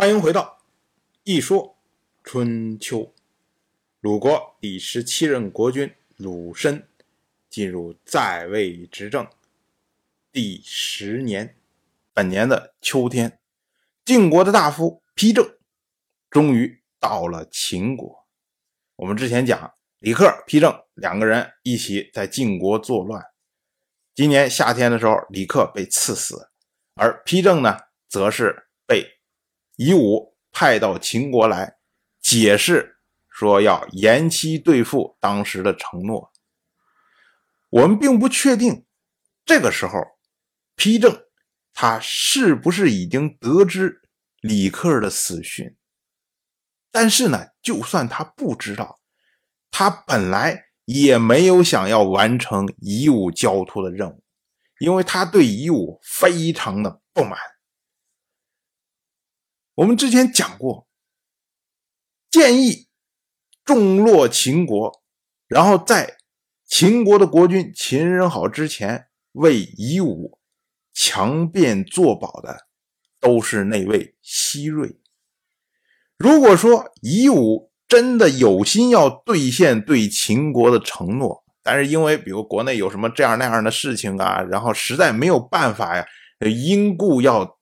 欢迎回到《一说春秋》。鲁国第十七任国君鲁申进入在位执政第十年，本年的秋天，晋国的大夫丕正终于到了秦国。我们之前讲，李克、丕正两个人一起在晋国作乱。今年夏天的时候，李克被赐死，而丕正呢，则是被。夷吾派到秦国来解释，说要延期兑付当时的承诺。我们并不确定这个时候批正他是不是已经得知李克的死讯。但是呢，就算他不知道，他本来也没有想要完成夷吾交托的任务，因为他对夷吾非常的不满。我们之前讲过，建议重落秦国，然后在秦国的国君秦人好之前为夷吾强辩作保的，都是那位西瑞。如果说夷吾真的有心要兑现对秦国的承诺，但是因为比如国内有什么这样那样的事情啊，然后实在没有办法呀，因故要。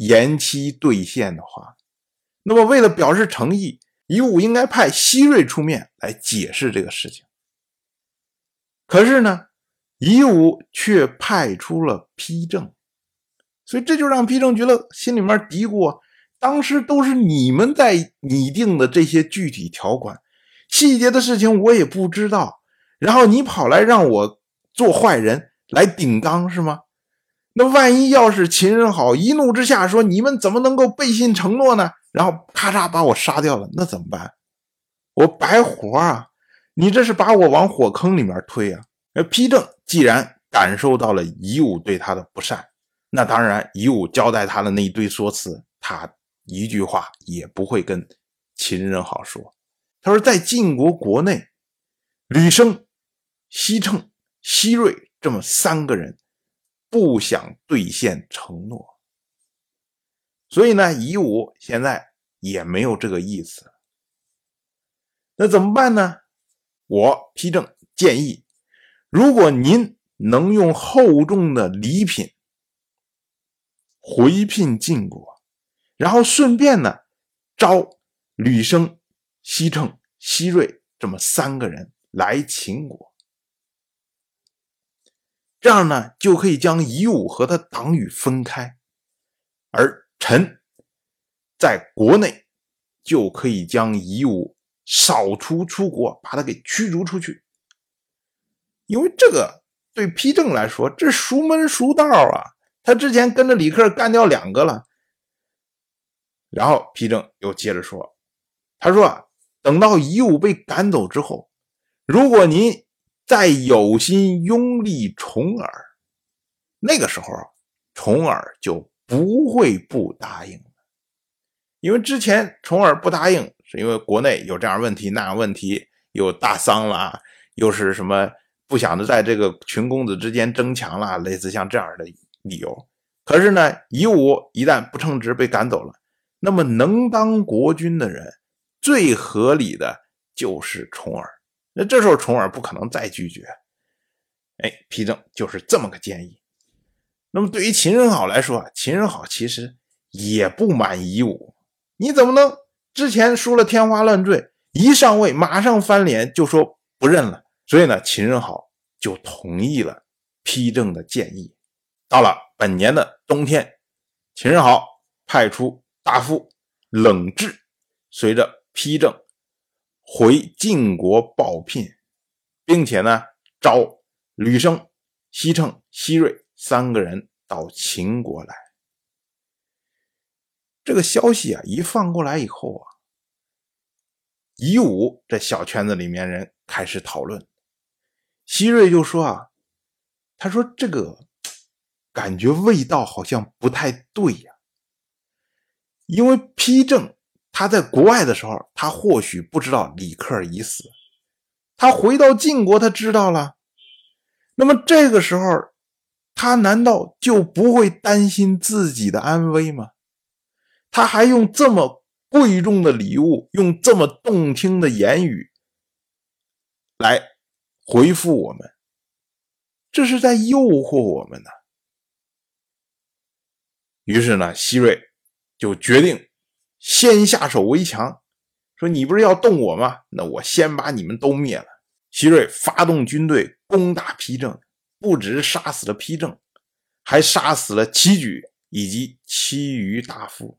延期兑现的话，那么为了表示诚意，乙武应该派西瑞出面来解释这个事情。可是呢，乙武却派出了丕正，所以这就让丕正觉得心里面嘀咕：当时都是你们在拟定的这些具体条款，细节的事情我也不知道，然后你跑来让我做坏人来顶缸是吗？那万一要是秦人好一怒之下说你们怎么能够背信承诺呢？然后咔嚓把我杀掉了，那怎么办？我白活啊！你这是把我往火坑里面推啊！那丕正既然感受到了夷吾对他的不善，那当然夷吾交代他的那一堆说辞，他一句话也不会跟秦人好说。他说，在晋国国内，吕生、西称、西瑞这么三个人。不想兑现承诺，所以呢，夷吾现在也没有这个意思。那怎么办呢？我批正建议，如果您能用厚重的礼品回聘晋国，然后顺便呢招吕生、西称、西瑞这么三个人来秦国。这样呢，就可以将夷吾和他党羽分开，而臣在国内就可以将夷吾扫除出国，把他给驱逐出去。因为这个对丕正来说，这熟门熟道啊。他之前跟着李克干掉两个了。然后丕正又接着说：“他说啊，等到夷吾被赶走之后，如果您……”再有心拥立重耳，那个时候重耳就不会不答应了。因为之前重耳不答应，是因为国内有这样问题那样问题，有大丧了，又是什么不想着在这个群公子之间争强了，类似像这样的理由。可是呢，夷吾一旦不称职被赶走了，那么能当国君的人，最合理的就是重耳。那这时候重耳不可能再拒绝，哎，丕正就是这么个建议。那么对于秦仁好来说啊，秦仁好其实也不满夷吾，你怎么能之前输了天花乱坠，一上位马上翻脸就说不认了？所以呢，秦仁好就同意了丕正的建议。到了本年的冬天，秦仁好派出大夫冷志，随着丕正。回晋国报聘，并且呢，招吕生、西称、西瑞三个人到秦国来。这个消息啊，一放过来以后啊，夷吾这小圈子里面人开始讨论。西瑞就说啊，他说这个感觉味道好像不太对呀，因为丕正。他在国外的时候，他或许不知道李克已死。他回到晋国，他知道了。那么这个时候，他难道就不会担心自己的安危吗？他还用这么贵重的礼物，用这么动听的言语来回复我们，这是在诱惑我们呢。于是呢，希瑞就决定先下手为强，说：“你不是要动我吗？那我先把你们都灭了。”希瑞发动军队攻打丕正，不只杀死了丕正，还杀死了齐举以及其余大夫。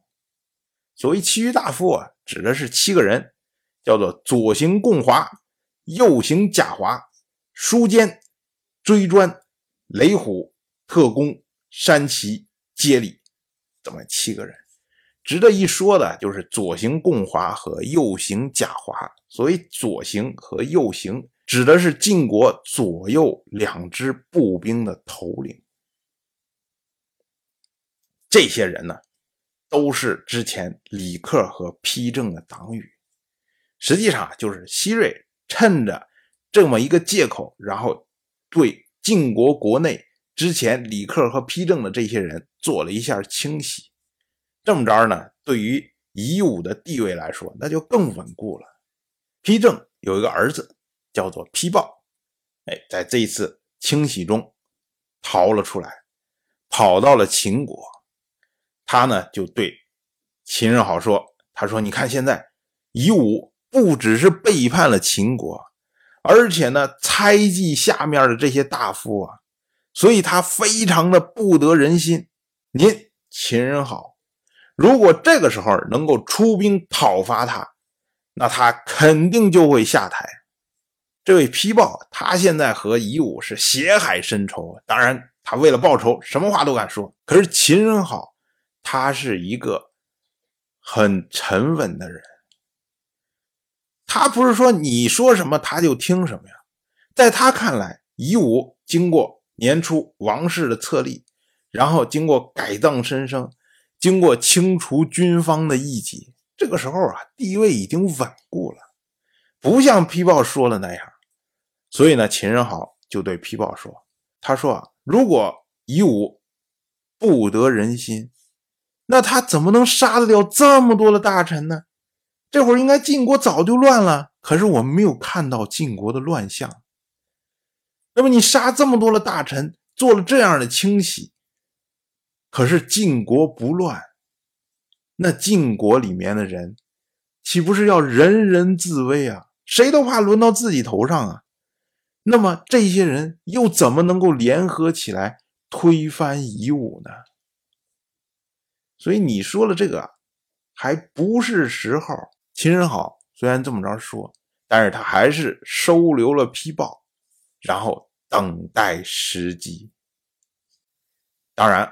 所谓其余大夫啊，指的是七个人，叫做左行共华，右行贾华，书坚、追专、雷虎、特工、山崎、接力。这么七个人，值得一说的就是左行共华和右行贾华。所谓左行和右行，指的是晋国左右两支步兵的头领。这些人呢，都是之前李克和丕正的党羽。实际上，就是西瑞趁着这么一个借口，然后对晋国国内。之前李克和丕正的这些人做了一下清洗，这么着呢，对于夷吾的地位来说，那就更稳固了。丕正有一个儿子叫做丕豹，哎，在这一次清洗中逃了出来，跑到了秦国。他呢就对秦人好说：“他说，你看现在夷吾不只是背叛了秦国，而且呢，猜忌下面的这些大夫啊。”所以他非常的不得人心。您秦人好，如果这个时候能够出兵讨伐他，那他肯定就会下台。这位丕豹，他现在和夷吾是血海深仇，当然他为了报仇，什么话都敢说。可是秦人好，他是一个很沉稳的人，他不是说你说什么他就听什么呀。在他看来，夷吾经过。年初王室的册立，然后经过改葬申生，经过清除军方的异己，这个时候啊，地位已经稳固了，不像丕豹说的那样。所以呢，秦人好就对丕豹说：“他说啊，如果夷吾不得人心，那他怎么能杀得掉这么多的大臣呢？这会儿应该晋国早就乱了，可是我们没有看到晋国的乱象。”那么你杀这么多的大臣，做了这样的清洗，可是晋国不乱，那晋国里面的人岂不是要人人自危啊？谁都怕轮到自己头上啊？那么这些人又怎么能够联合起来推翻夷吾呢？所以你说了这个还不是时候。秦人好，虽然这么着说，但是他还是收留了丕豹。然后等待时机。当然，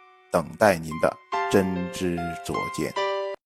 等待您的真知灼见。